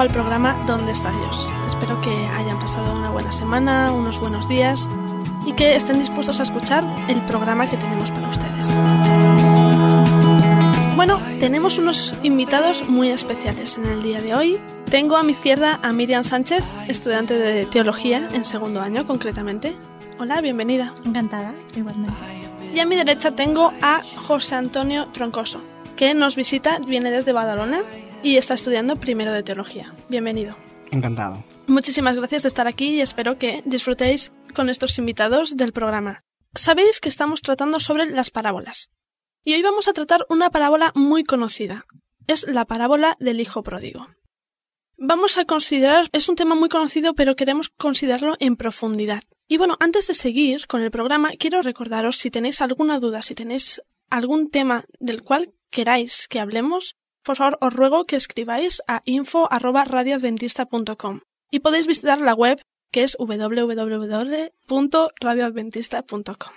Al programa ¿Dónde está Dios? Espero que hayan pasado una buena semana, unos buenos días y que estén dispuestos a escuchar el programa que tenemos para ustedes. Bueno, tenemos unos invitados muy especiales en el día de hoy. Tengo a mi izquierda a Miriam Sánchez, estudiante de teología en segundo año concretamente. Hola, bienvenida. Encantada, igualmente. Y a mi derecha tengo a José Antonio Troncoso, que nos visita, viene desde Badalona y está estudiando primero de teología. Bienvenido. Encantado. Muchísimas gracias de estar aquí y espero que disfrutéis con estos invitados del programa. Sabéis que estamos tratando sobre las parábolas. Y hoy vamos a tratar una parábola muy conocida. Es la parábola del Hijo Pródigo. Vamos a considerar, es un tema muy conocido, pero queremos considerarlo en profundidad. Y bueno, antes de seguir con el programa, quiero recordaros si tenéis alguna duda, si tenéis algún tema del cual queráis que hablemos, por favor os ruego que escribáis a info@radioadventista.com y podéis visitar la web que es www.radioadventista.com.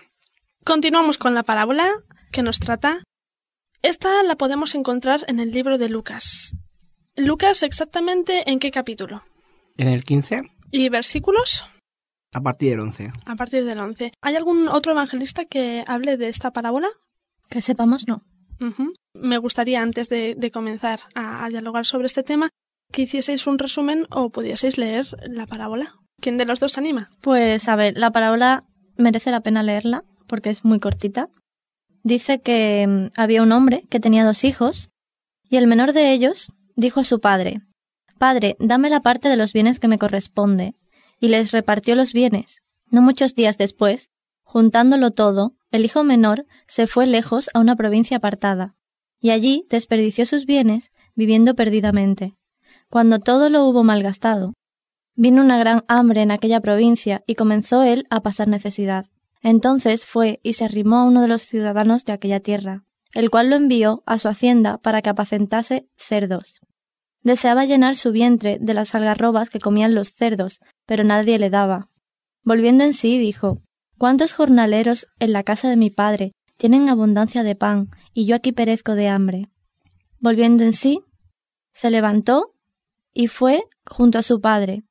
Continuamos con la parábola que nos trata. Esta la podemos encontrar en el libro de Lucas. Lucas exactamente en qué capítulo? En el 15. ¿Y versículos? A partir del 11. A partir del 11. ¿Hay algún otro evangelista que hable de esta parábola? Que sepamos, no. Me gustaría, antes de, comenzar a, dialogar sobre este tema, que hicieseis un resumen o pudieseis leer la parábola. ¿Quién de los dos anima? Pues a ver, la parábola merece la pena leerla porque es muy cortita. Dice que mm, había un hombre que tenía dos hijos y el menor de ellos dijo a su padre Padre, dame la parte de los bienes que me corresponde. Y les repartió los bienes. No muchos días después, juntándolo todo, el hijo menor se fue lejos a una provincia apartada, y allí desperdició sus bienes, viviendo perdidamente. Cuando todo lo hubo malgastado, vino una gran hambre en aquella provincia y comenzó él a pasar necesidad. Entonces fue y se arrimó a uno de los ciudadanos de aquella tierra, el cual lo envió a su hacienda para que apacentase cerdos. Deseaba llenar su vientre de las algarrobas que comían los cerdos, pero nadie le daba. Volviendo en sí, dijo ¿Cuántos jornaleros en la casa de mi padre tienen abundancia de pan, y yo aquí perezco de hambre? Volviendo en sí, se levantó y fue junto a su padre,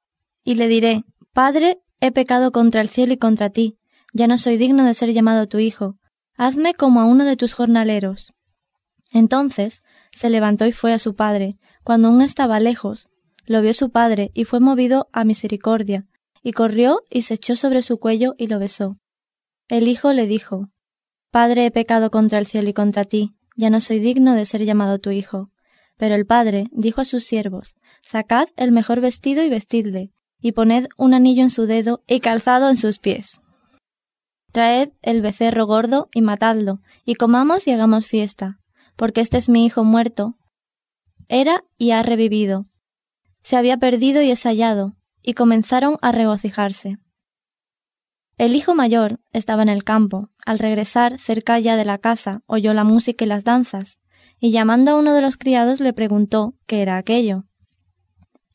y le diré Padre, he pecado contra el cielo y contra ti, ya no soy digno de ser llamado tu hijo, hazme como a uno de tus jornaleros. Entonces se levantó y fue a su padre, cuando aún estaba lejos, lo vio su padre y fue movido a misericordia, y corrió y se echó sobre su cuello y lo besó. El hijo le dijo Padre, he pecado contra el cielo y contra ti, ya no soy digno de ser llamado tu hijo. Pero el padre dijo a sus siervos Sacad el mejor vestido y vestidle, y poned un anillo en su dedo y calzado en sus pies. Traed el becerro gordo y matadlo, y comamos y hagamos fiesta, porque este es mi hijo muerto. Era y ha revivido. Se había perdido y es hallado, y comenzaron a regocijarse. El hijo mayor estaba en el campo. Al regresar cerca ya de la casa, oyó la música y las danzas, y llamando a uno de los criados le preguntó qué era aquello.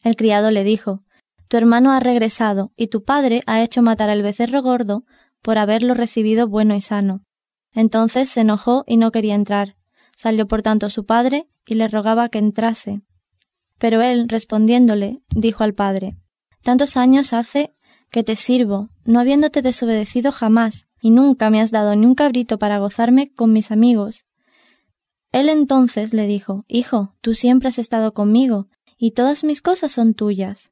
El criado le dijo Tu hermano ha regresado, y tu padre ha hecho matar al becerro gordo por haberlo recibido bueno y sano. Entonces se enojó y no quería entrar. Salió por tanto su padre y le rogaba que entrase. Pero él, respondiéndole, dijo al padre Tantos años hace que te sirvo, no habiéndote desobedecido jamás, y nunca me has dado ni un cabrito para gozarme con mis amigos. Él entonces le dijo Hijo, tú siempre has estado conmigo, y todas mis cosas son tuyas.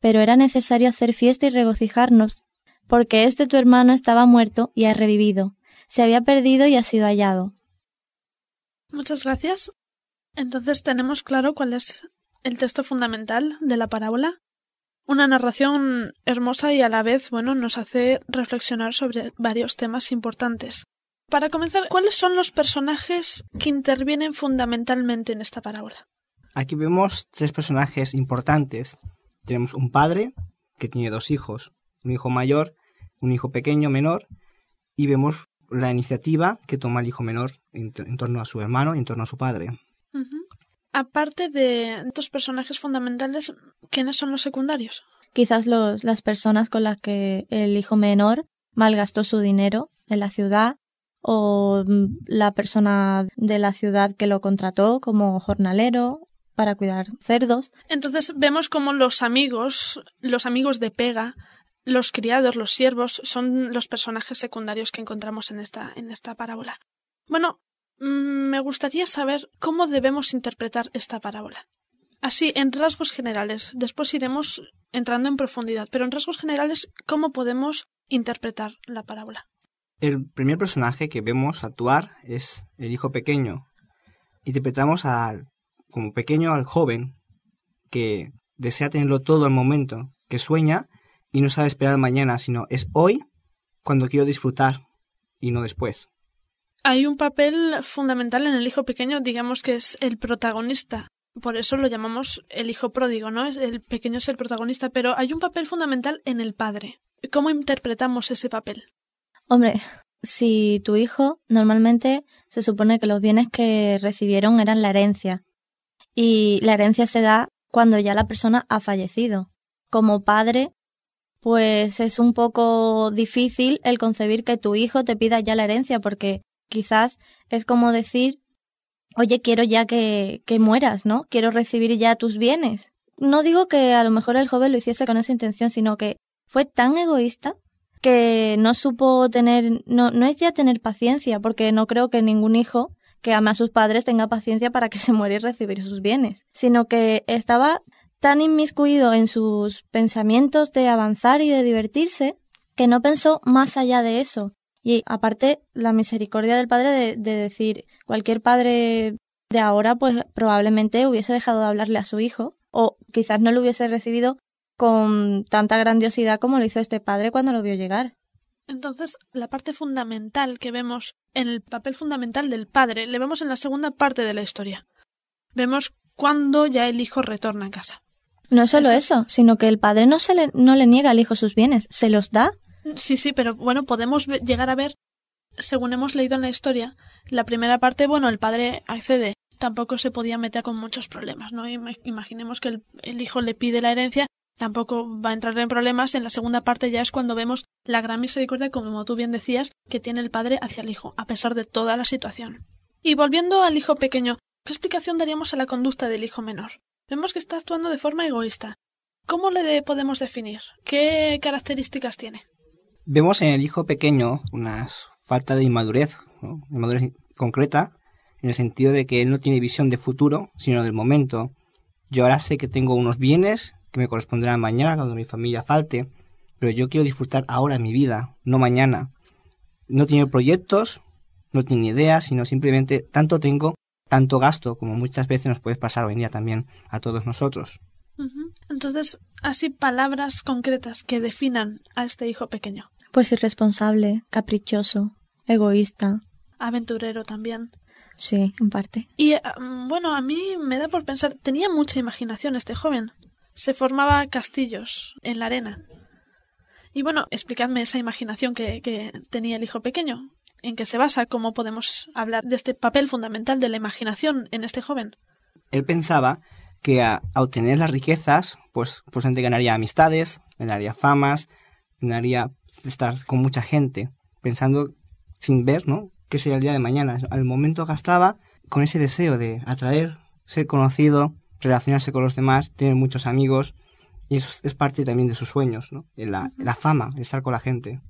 Pero era necesario hacer fiesta y regocijarnos, porque este tu hermano estaba muerto y ha revivido, se había perdido y ha sido hallado. Muchas gracias. Entonces tenemos claro cuál es el texto fundamental de la parábola. Una narración hermosa y a la vez, bueno, nos hace reflexionar sobre varios temas importantes. Para comenzar, ¿cuáles son los personajes que intervienen fundamentalmente en esta parábola? Aquí vemos tres personajes importantes. Tenemos un padre que tiene dos hijos, un hijo mayor, un hijo pequeño, menor, y vemos la iniciativa que toma el hijo menor en, en torno a su hermano y en torno a su padre. Aparte de estos personajes fundamentales, ¿quiénes son los secundarios? Quizás los, las personas con las que el hijo menor malgastó su dinero en la ciudad o mm, la persona de la ciudad que lo contrató como jornalero para cuidar cerdos. Entonces vemos como los amigos, los amigos de pega, los criados, los siervos, son los personajes secundarios que encontramos en esta, en esta parábola. Bueno, me gustaría saber cómo debemos interpretar esta parábola. Así, en rasgos generales. Después iremos entrando en profundidad, pero en rasgos generales, ¿cómo podemos interpretar la parábola? El primer personaje que vemos actuar es el hijo pequeño. Interpretamos al, como pequeño al joven que desea tenerlo todo al momento, que sueña y no sabe esperar mañana, sino es hoy cuando quiero disfrutar y no después. Hay un papel fundamental en el hijo pequeño, digamos que es el protagonista. Por eso lo llamamos el hijo pródigo, ¿no? El pequeño es el protagonista, pero hay un papel fundamental en el padre. ¿Cómo interpretamos ese papel? Hombre, si tu hijo, normalmente se supone que los bienes que recibieron eran la herencia. Y la herencia se da cuando ya la persona ha fallecido. Como padre, pues es un poco difícil el concebir que tu hijo te pida ya la herencia, porque quizás es como decir, oye, quiero ya que, que mueras, ¿no? Quiero recibir ya tus bienes. No digo que a lo mejor el joven lo hiciese con esa intención, sino que fue tan egoísta que no supo tener, no, no es ya tener paciencia, porque no creo que ningún hijo que ama a sus padres tenga paciencia para que se muera y recibir sus bienes, sino que estaba tan inmiscuido en sus pensamientos de avanzar y de divertirse que no pensó más allá de eso. Y aparte, la misericordia del padre de, de decir, cualquier padre de ahora, pues probablemente hubiese dejado de hablarle a su hijo, o quizás no lo hubiese recibido con tanta grandiosidad como lo hizo este padre cuando lo vio llegar. Entonces, la parte fundamental que vemos en el papel fundamental del padre, le vemos en la segunda parte de la historia. Vemos cuando ya el hijo retorna a casa. No solo Eso. eso, sino que el padre no, se le, no le niega al hijo sus bienes, se los da. Sí, sí, pero bueno, podemos llegar a ver, según hemos leído en la historia, la primera parte, bueno, el padre accede, tampoco se podía meter con muchos problemas, ¿no? Ima- Imaginemos que el, hijo le pide la herencia, tampoco va a entrar en problemas. En la segunda parte ya es cuando vemos la gran misericordia, como tú bien decías, que tiene el padre hacia el hijo, a pesar de toda la situación. Y volviendo al hijo pequeño, ¿qué explicación daríamos a la conducta del hijo menor? Vemos que está actuando de forma egoísta. ¿Cómo le de- podemos definir? ¿Qué características tiene? Vemos en el hijo pequeño una falta de inmadurez, inmadurez concreta, en el sentido de que él no tiene visión de futuro, sino del momento. Yo ahora sé que tengo unos bienes que me corresponderán mañana cuando mi familia falte, pero yo quiero disfrutar ahora mi vida, no mañana. No tiene proyectos, no tiene ideas, sino simplemente tanto tengo, tanto gasto, como muchas veces nos puede pasar hoy en día también a todos nosotros. Entonces, así palabras concretas que definan a este hijo pequeño. Pues irresponsable, caprichoso, egoísta. Aventurero también. Sí, en parte. Y eh, bueno, a mí me da por pensar, tenía mucha imaginación este joven. Se formaba castillos en la arena. Y bueno, explicadme esa imaginación que, que tenía el hijo pequeño. ¿En qué se basa? ¿Cómo podemos hablar de este papel fundamental de la imaginación en este joven? Él pensaba que a, a obtener las riquezas, pues, pues ganaría amistades, ganaría famas, ganaría estar con mucha gente, pensando sin ver, ¿no? ¿Qué sería el día de mañana? Al momento gastaba con ese deseo de atraer, ser conocido, relacionarse con los demás, tener muchos amigos, y eso es parte también de sus sueños, ¿no? La, la fama, estar con la gente.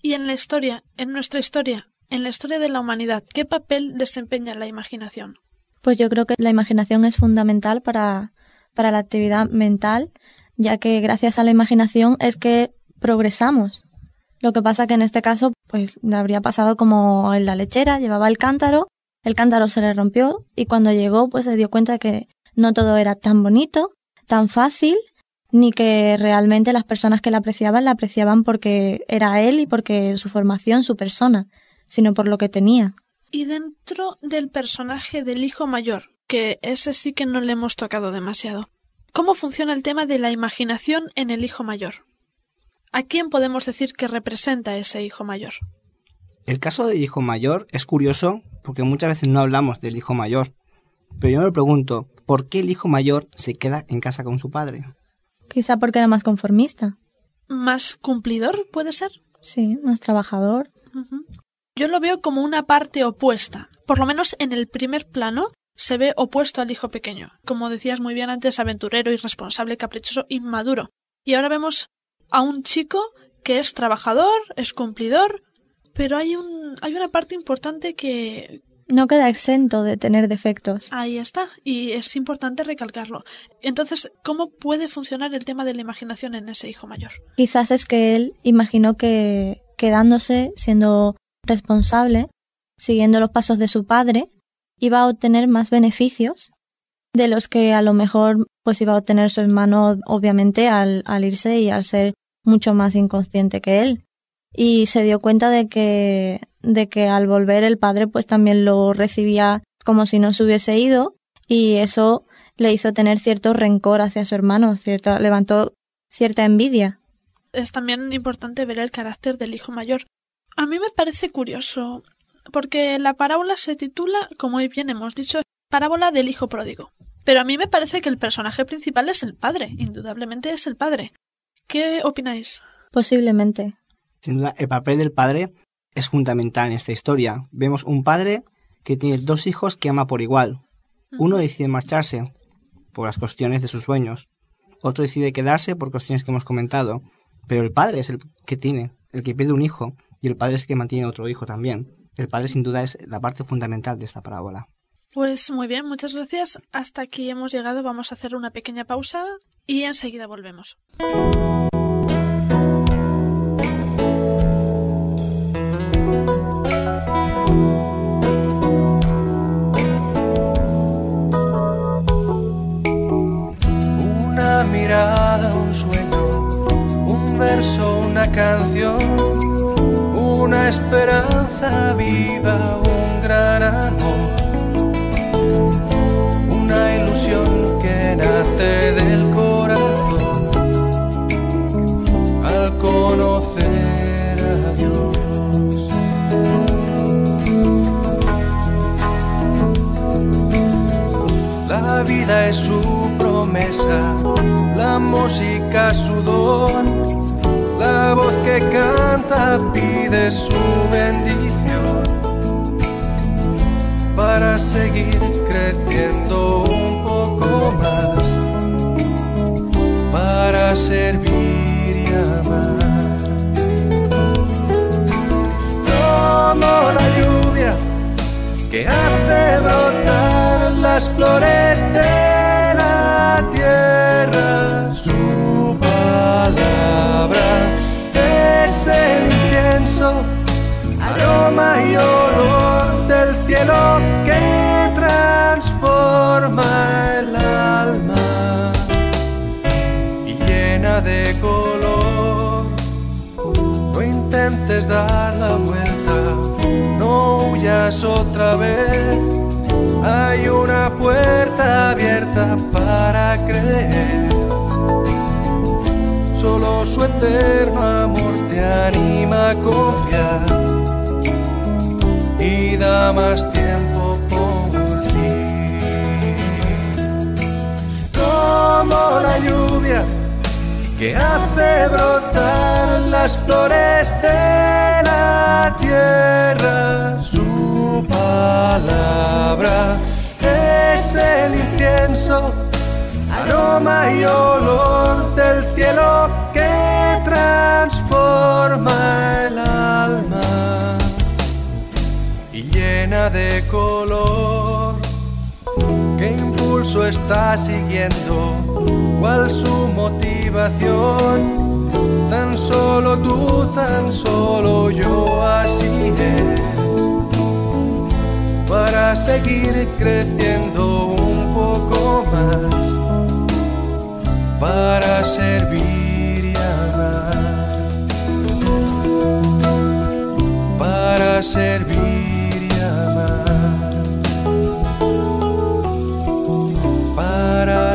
Y en la historia, en nuestra historia, en la historia de la humanidad, ¿qué papel desempeña la imaginación? Pues yo creo que la imaginación es fundamental para, para la actividad mental, ya que gracias a la imaginación es que progresamos. Lo que pasa que en este caso, pues le habría pasado como en la lechera, llevaba el cántaro, el cántaro se le rompió y cuando llegó, pues se dio cuenta que no todo era tan bonito, tan fácil, ni que realmente las personas que la apreciaban la apreciaban porque era él y porque su formación, su persona, sino por lo que tenía. Y dentro del personaje del hijo mayor, que ese sí que no le hemos tocado demasiado. ¿Cómo funciona el tema de la imaginación en el hijo mayor? ¿A quién podemos decir que representa ese hijo mayor? El caso del hijo mayor es curioso porque muchas veces no hablamos del hijo mayor. Pero yo me pregunto, ¿por qué el hijo mayor se queda en casa con su padre? Quizá porque era más conformista. ¿Más cumplidor puede ser? Sí, más trabajador. Yo lo veo como una parte opuesta. Por lo menos en el primer plano se ve opuesto al hijo pequeño. Como decías muy bien antes, aventurero, irresponsable, caprichoso, inmaduro. Y ahora vemos a un chico que es trabajador, es cumplidor, pero hay un hay una parte importante que no queda exento de tener defectos. Ahí está, y es importante recalcarlo. Entonces, ¿cómo puede funcionar el tema de la imaginación en ese hijo mayor? Quizás es que él imaginó que quedándose, siendo responsable, siguiendo los pasos de su padre, iba a obtener más beneficios de los que a lo mejor pues iba a obtener su hermano obviamente al, al irse y al ser mucho más inconsciente que él y se dio cuenta de que, de que al volver el padre pues también lo recibía como si no se hubiese ido y eso le hizo tener cierto rencor hacia su hermano, cierta, levantó cierta envidia. Es también importante ver el carácter del hijo mayor. A mí me parece curioso, porque la parábola se titula, como hoy bien hemos dicho, parábola del hijo pródigo. Pero a mí me parece que el personaje principal es el padre, indudablemente es el padre. ¿Qué opináis? Posiblemente. Sin duda, el papel del padre es fundamental en esta historia. Vemos un padre que tiene dos hijos que ama por igual. Uno decide marcharse por las cuestiones de sus sueños. Otro decide quedarse por cuestiones que hemos comentado. Pero el padre es el que tiene, el que pide un hijo, y el padre es el que mantiene otro hijo también. El padre sin duda es la parte fundamental de esta parábola. Pues muy bien, muchas gracias. Hasta aquí hemos llegado. Vamos a hacer una pequeña pausa y enseguida volvemos. un sueño, un verso, una canción, esperanza viva, su bendición para seguir creciendo un poco más, para servir y amar. Como la lluvia que hace brotar las flores de aroma y olor del cielo que transforma el alma y llena de color. No intentes dar la vuelta, no huyas otra vez hay una puerta abierta para creer. Solo su eterno amor te anima a confiar más tiempo por ti. Como la lluvia que hace brotar las flores de la tierra palabra es el incienso, aroma y olor del cielo que transforma el alma de color. ¿Qué impulso está siguiendo? ¿Cuál su motivación? Tan solo tú, tan solo yo, así es para seguir creciendo un poco más, para servir y amar, para servir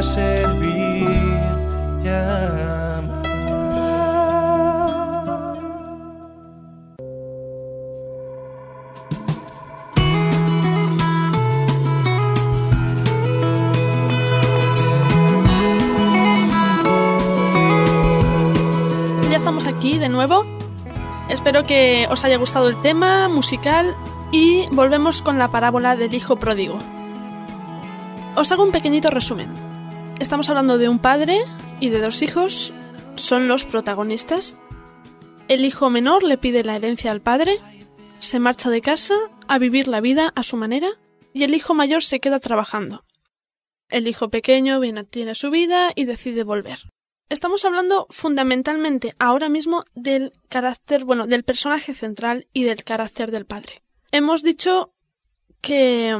servir. Ya estamos aquí de nuevo. Espero que os haya gustado el tema musical y volvemos con la parábola del hijo pródigo. Os hago un pequeñito resumen. Estamos hablando de un padre y de dos hijos, son los protagonistas. El hijo menor le pide la herencia al padre, se marcha de casa a vivir la vida a su manera y el hijo mayor se queda trabajando. El hijo pequeño viene, tiene su vida y decide volver. Estamos hablando fundamentalmente ahora mismo del carácter, bueno, del personaje central y del carácter del padre. Hemos dicho que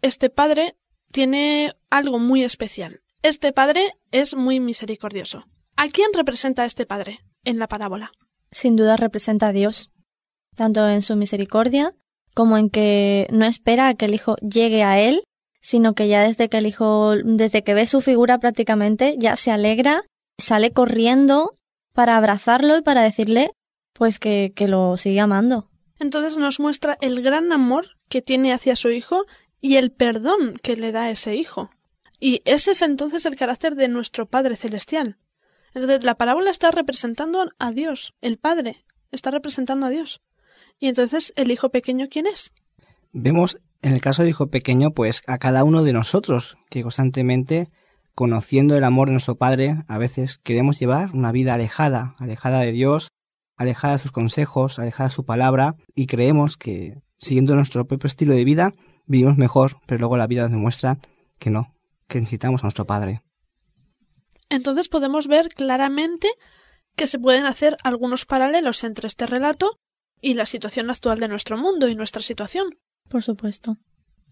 este padre tiene algo muy especial. Este padre es muy misericordioso. ¿A quién representa este padre en la parábola? Sin duda representa a Dios, tanto en su misericordia como en que no espera a que el hijo llegue a él, sino que ya desde que el hijo, desde que ve su figura prácticamente, ya se alegra sale corriendo para abrazarlo y para decirle pues que, que lo sigue amando. Entonces nos muestra el gran amor que tiene hacia su hijo y el perdón que le da a ese hijo. Y ese es entonces el carácter de nuestro Padre Celestial. Entonces la parábola está representando a Dios, el Padre está representando a Dios. Y entonces el hijo pequeño, ¿quién es? Vemos en el caso del hijo pequeño, pues a cada uno de nosotros que constantemente conociendo el amor de nuestro Padre, a veces queremos llevar una vida alejada, alejada de Dios, alejada de sus consejos, alejada de su palabra, y creemos que siguiendo nuestro propio estilo de vida vivimos mejor, pero luego la vida nos demuestra que no, que necesitamos a nuestro Padre. Entonces podemos ver claramente que se pueden hacer algunos paralelos entre este relato y la situación actual de nuestro mundo y nuestra situación. Por supuesto.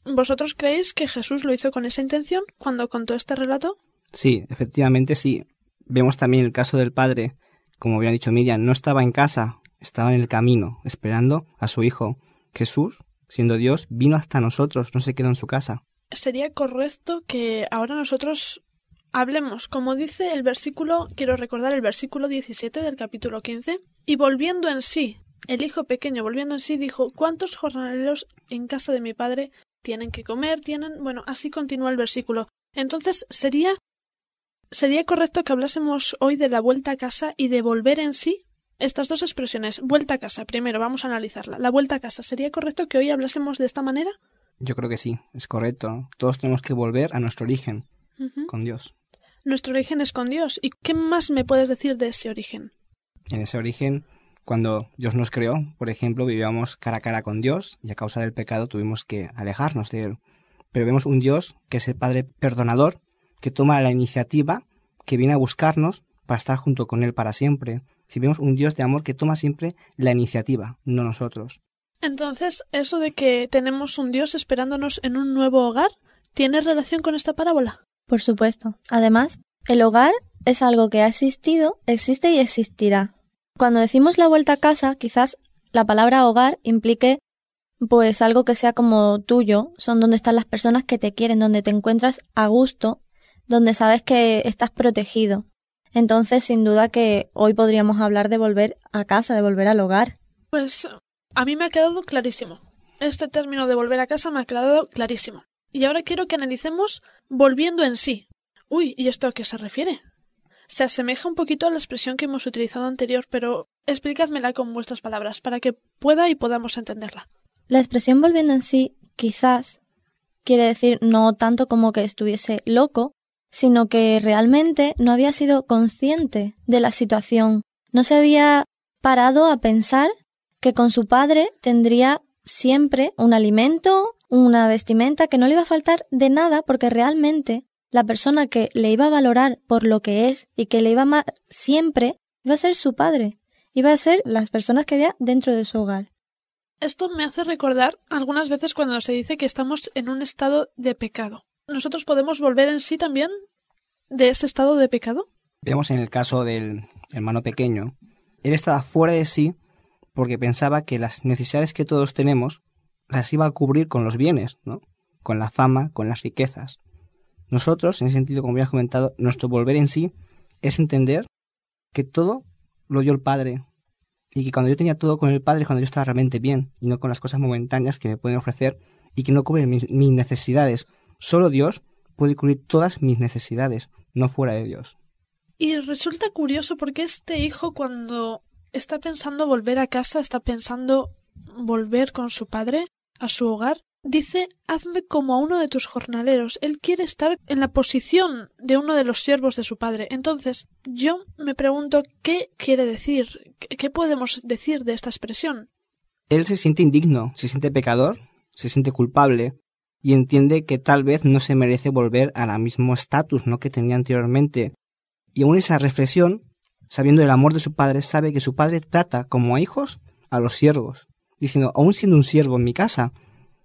¿Vosotros creéis que Jesús lo hizo con esa intención cuando contó este relato? Sí, efectivamente sí. Vemos también el caso del padre, como había dicho Miriam, no estaba en casa, estaba en el camino, esperando a su hijo. Jesús, siendo Dios, vino hasta nosotros, no se quedó en su casa. Sería correcto que ahora nosotros hablemos, como dice el versículo, quiero recordar el versículo 17 del capítulo 15, y volviendo en sí, el hijo pequeño volviendo en sí dijo, ¿cuántos jornaleros en casa de mi padre tienen que comer, tienen, bueno, así continúa el versículo. Entonces sería sería correcto que hablásemos hoy de la vuelta a casa y de volver en sí. Estas dos expresiones, vuelta a casa, primero vamos a analizarla. La vuelta a casa, ¿sería correcto que hoy hablásemos de esta manera? Yo creo que sí, es correcto. Todos tenemos que volver a nuestro origen, con Dios. Nuestro origen es con Dios. ¿Y qué más me puedes decir de ese origen? En ese origen, cuando Dios nos creó, por ejemplo, vivíamos cara a cara con Dios y a causa del pecado tuvimos que alejarnos de Él. Pero vemos un Dios que es el Padre perdonador, que toma la iniciativa, que viene a buscarnos para estar junto con Él para siempre. Si vemos un Dios de amor que toma siempre la iniciativa, no nosotros. Entonces, eso de que tenemos un Dios esperándonos en un nuevo hogar, ¿tiene relación con esta parábola? Por supuesto. Además, el hogar es algo que ha existido, existe y existirá. Cuando decimos la vuelta a casa, quizás la palabra hogar implique pues algo que sea como tuyo, son donde están las personas que te quieren, donde te encuentras a gusto, donde sabes que estás protegido. Entonces, sin duda que hoy podríamos hablar de volver a casa, de volver al hogar. Pues a mí me ha quedado clarísimo. Este término de volver a casa me ha quedado clarísimo. Y ahora quiero que analicemos volviendo en sí. Uy, ¿y esto a qué se refiere? Se asemeja un poquito a la expresión que hemos utilizado anterior, pero explicádmela con vuestras palabras para que pueda y podamos entenderla. La expresión volviendo en sí quizás quiere decir no tanto como que estuviese loco, sino que realmente no había sido consciente de la situación, no se había parado a pensar que con su padre tendría siempre un alimento, una vestimenta, que no le iba a faltar de nada porque realmente la persona que le iba a valorar por lo que es y que le iba a amar siempre iba a ser su padre, iba a ser las personas que había dentro de su hogar. Esto me hace recordar algunas veces cuando se dice que estamos en un estado de pecado. ¿Nosotros podemos volver en sí también de ese estado de pecado? Vemos en el caso del hermano pequeño, él estaba fuera de sí porque pensaba que las necesidades que todos tenemos las iba a cubrir con los bienes, ¿no? Con la fama, con las riquezas. Nosotros, en ese sentido, como ya comentado, nuestro volver en sí es entender que todo lo dio el Padre y que cuando yo tenía todo con el Padre, cuando yo estaba realmente bien y no con las cosas momentáneas que me pueden ofrecer y que no cubren mis, mis necesidades. Solo Dios puede cubrir todas mis necesidades, no fuera de Dios. Y resulta curioso porque este hijo cuando está pensando volver a casa, está pensando volver con su padre a su hogar, dice hazme como a uno de tus jornaleros. Él quiere estar en la posición de uno de los siervos de su padre. Entonces, yo me pregunto qué quiere decir, qué podemos decir de esta expresión. Él se siente indigno, se siente pecador, se siente culpable y entiende que tal vez no se merece volver al mismo estatus ¿no? que tenía anteriormente. Y aún esa reflexión, sabiendo el amor de su padre, sabe que su padre trata como a hijos a los siervos, diciendo, aún siendo un siervo en mi casa,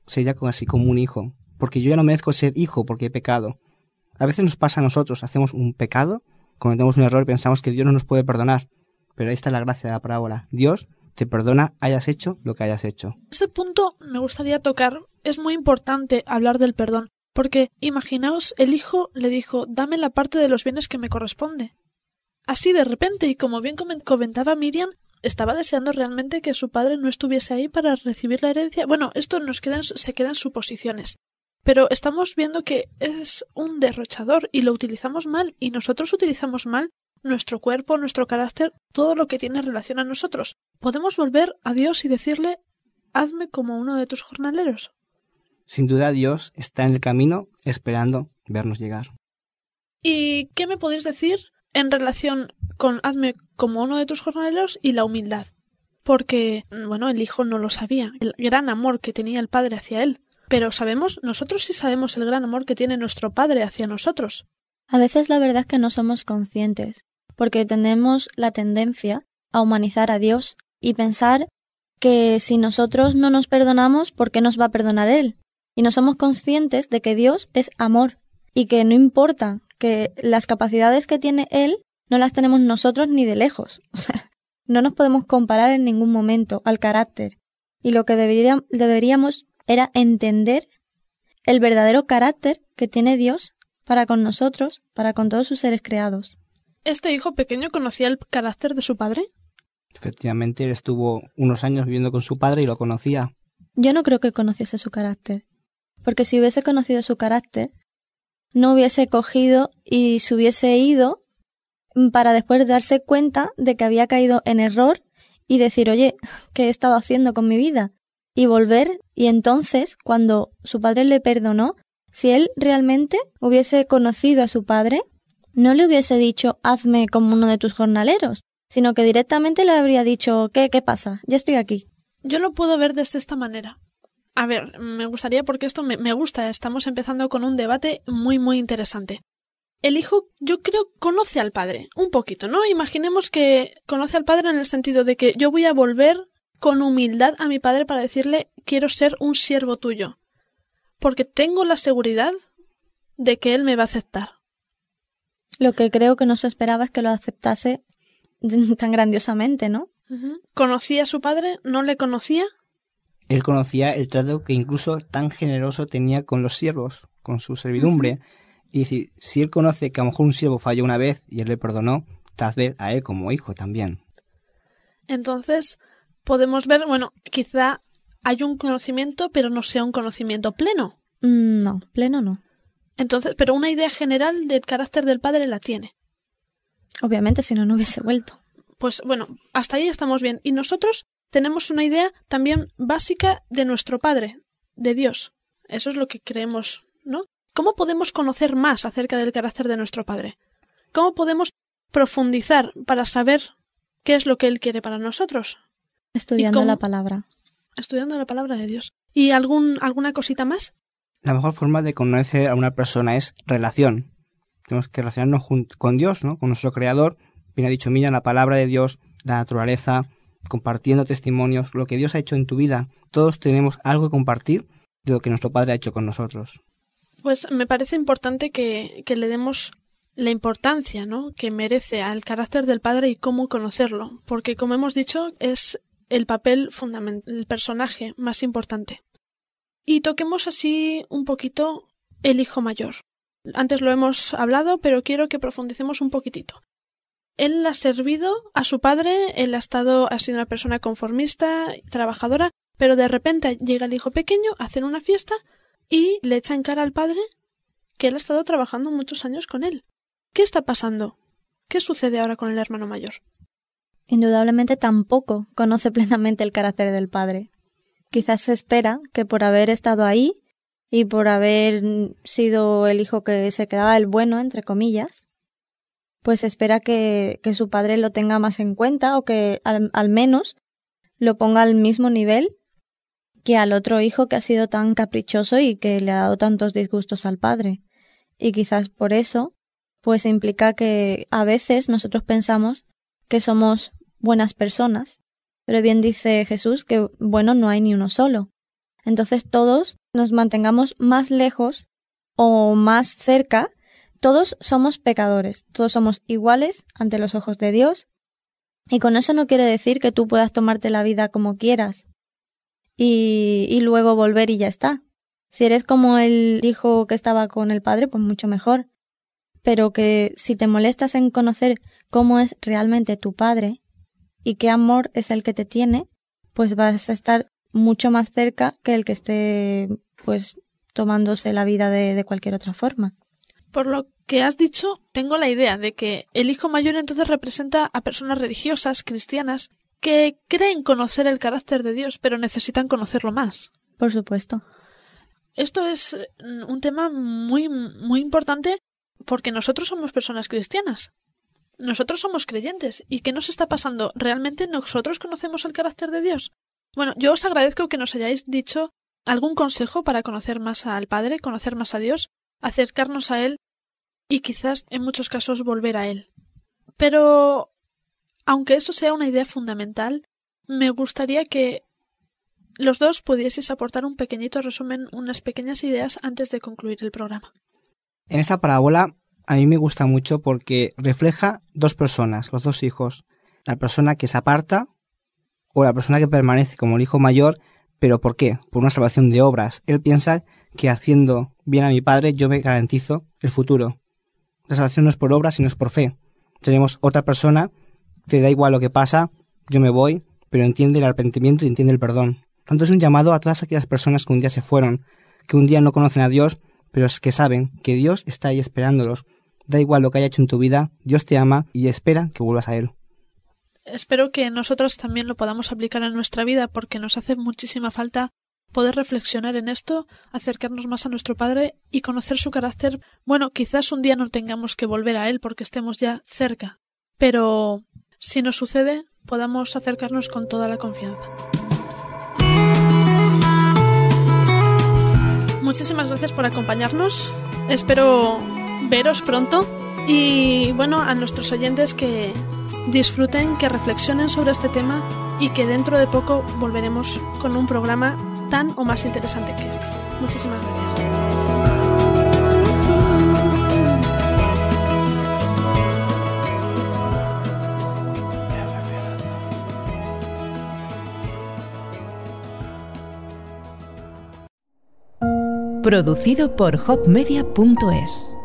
sería así como un hijo, porque yo ya no merezco ser hijo porque he pecado. A veces nos pasa a nosotros, hacemos un pecado, cometemos un error pensamos que Dios no nos puede perdonar, pero ahí está la gracia de la parábola. Dios te perdona hayas hecho lo que hayas hecho. Ese punto me gustaría tocar. Es muy importante hablar del perdón, porque imaginaos, el hijo le dijo dame la parte de los bienes que me corresponde. Así de repente, y como bien comentaba Miriam, estaba deseando realmente que su padre no estuviese ahí para recibir la herencia. Bueno, esto nos queda se quedan suposiciones. Pero estamos viendo que es un derrochador y lo utilizamos mal y nosotros utilizamos mal nuestro cuerpo, nuestro carácter, todo lo que tiene relación a nosotros. Podemos volver a Dios y decirle hazme como uno de tus jornaleros. Sin duda Dios está en el camino esperando vernos llegar. ¿Y qué me podéis decir en relación con hazme como uno de tus jornaleros y la humildad? Porque, bueno, el hijo no lo sabía, el gran amor que tenía el padre hacia él. Pero sabemos, nosotros sí sabemos el gran amor que tiene nuestro padre hacia nosotros. A veces la verdad es que no somos conscientes, porque tenemos la tendencia a humanizar a Dios y pensar que si nosotros no nos perdonamos, ¿por qué nos va a perdonar Él? y no somos conscientes de que Dios es amor y que no importa que las capacidades que tiene Él no las tenemos nosotros ni de lejos. O sea, no nos podemos comparar en ningún momento al carácter. Y lo que deberíamos era entender el verdadero carácter que tiene Dios para con nosotros, para con todos sus seres creados. ¿Este hijo pequeño conocía el carácter de su padre? Efectivamente, él estuvo unos años viviendo con su padre y lo conocía. Yo no creo que conociese su carácter porque si hubiese conocido su carácter, no hubiese cogido y se hubiese ido para después darse cuenta de que había caído en error y decir, oye, ¿qué he estado haciendo con mi vida? Y volver, y entonces, cuando su padre le perdonó, si él realmente hubiese conocido a su padre, no le hubiese dicho, hazme como uno de tus jornaleros, sino que directamente le habría dicho, ¿qué, qué pasa? Ya estoy aquí. Yo lo puedo ver desde esta manera. A ver, me gustaría porque esto me, me gusta. Estamos empezando con un debate muy, muy interesante. El hijo, yo creo, conoce al padre, un poquito, ¿no? Imaginemos que conoce al padre en el sentido de que yo voy a volver con humildad a mi padre para decirle quiero ser un siervo tuyo, porque tengo la seguridad de que él me va a aceptar. Lo que creo que no se esperaba es que lo aceptase tan grandiosamente, ¿no? ¿Conocía a su padre? ¿No le conocía? Él conocía el trato que incluso tan generoso tenía con los siervos, con su servidumbre. Y si, si él conoce que a lo mejor un siervo falló una vez y él le perdonó, ver a él como hijo también. Entonces, podemos ver, bueno, quizá hay un conocimiento, pero no sea un conocimiento pleno. Mm, no, pleno no. Entonces, pero una idea general del carácter del padre la tiene. Obviamente, si no, no hubiese vuelto. Pues bueno, hasta ahí estamos bien. Y nosotros tenemos una idea también básica de nuestro Padre, de Dios. Eso es lo que creemos, ¿no? ¿Cómo podemos conocer más acerca del carácter de nuestro Padre? ¿Cómo podemos profundizar para saber qué es lo que Él quiere para nosotros? Estudiando la palabra. Estudiando la palabra de Dios. ¿Y algún, alguna cosita más? La mejor forma de conocer a una persona es relación. Tenemos que relacionarnos con Dios, ¿no? Con nuestro Creador. Bien ha dicho, mira la palabra de Dios, la naturaleza, compartiendo testimonios, lo que Dios ha hecho en tu vida. Todos tenemos algo que compartir de lo que nuestro Padre ha hecho con nosotros. Pues me parece importante que, que le demos la importancia ¿no? que merece al carácter del padre y cómo conocerlo, porque como hemos dicho es el papel fundamental, el personaje más importante. Y toquemos así un poquito el hijo mayor. Antes lo hemos hablado, pero quiero que profundicemos un poquitito. Él ha servido a su padre, él ha estado, ha sido una persona conformista, trabajadora, pero de repente llega el hijo pequeño, hacen una fiesta y le echa en cara al padre que él ha estado trabajando muchos años con él. ¿Qué está pasando? ¿Qué sucede ahora con el hermano mayor? Indudablemente tampoco conoce plenamente el carácter del padre. Quizás se espera que por haber estado ahí y por haber sido el hijo que se quedaba el bueno, entre comillas, pues espera que, que su padre lo tenga más en cuenta o que al, al menos lo ponga al mismo nivel que al otro hijo que ha sido tan caprichoso y que le ha dado tantos disgustos al padre. Y quizás por eso, pues implica que a veces nosotros pensamos que somos buenas personas, pero bien dice Jesús que bueno no hay ni uno solo. Entonces todos nos mantengamos más lejos o más cerca, todos somos pecadores, todos somos iguales ante los ojos de Dios. Y con eso no quiere decir que tú puedas tomarte la vida como quieras y, y luego volver y ya está. Si eres como el hijo que estaba con el padre, pues mucho mejor. Pero que si te molestas en conocer cómo es realmente tu padre y qué amor es el que te tiene, pues vas a estar mucho más cerca que el que esté pues tomándose la vida de, de cualquier otra forma. Por lo que has dicho, tengo la idea de que el hijo mayor entonces representa a personas religiosas, cristianas, que creen conocer el carácter de Dios, pero necesitan conocerlo más. Por supuesto. Esto es un tema muy, muy importante porque nosotros somos personas cristianas. Nosotros somos creyentes. ¿Y qué nos está pasando? ¿Realmente nosotros conocemos el carácter de Dios? Bueno, yo os agradezco que nos hayáis dicho algún consejo para conocer más al Padre, conocer más a Dios, acercarnos a Él y quizás en muchos casos volver a Él. Pero, aunque eso sea una idea fundamental, me gustaría que los dos pudieseis aportar un pequeñito resumen, unas pequeñas ideas antes de concluir el programa. En esta parábola a mí me gusta mucho porque refleja dos personas, los dos hijos. La persona que se aparta o la persona que permanece como el hijo mayor, pero ¿por qué? Por una salvación de obras. Él piensa que haciendo bien a mi padre yo me garantizo el futuro. La salvación no es por obras, sino es por fe. Tenemos otra persona, te da igual lo que pasa, yo me voy, pero entiende el arrepentimiento y entiende el perdón. Tanto es un llamado a todas aquellas personas que un día se fueron, que un día no conocen a Dios, pero es que saben que Dios está ahí esperándolos. Da igual lo que haya hecho en tu vida, Dios te ama y espera que vuelvas a Él espero que nosotros también lo podamos aplicar en nuestra vida porque nos hace muchísima falta poder reflexionar en esto, acercarnos más a nuestro Padre y conocer su carácter. Bueno, quizás un día no tengamos que volver a Él porque estemos ya cerca, pero si nos sucede, podamos acercarnos con toda la confianza. Muchísimas gracias por acompañarnos. Espero veros pronto y bueno, a nuestros oyentes que disfruten, que reflexionen sobre este tema y que dentro de poco volveremos con un programa tan o más interesante que este. Muchísimas gracias. Producido por hopmedia.es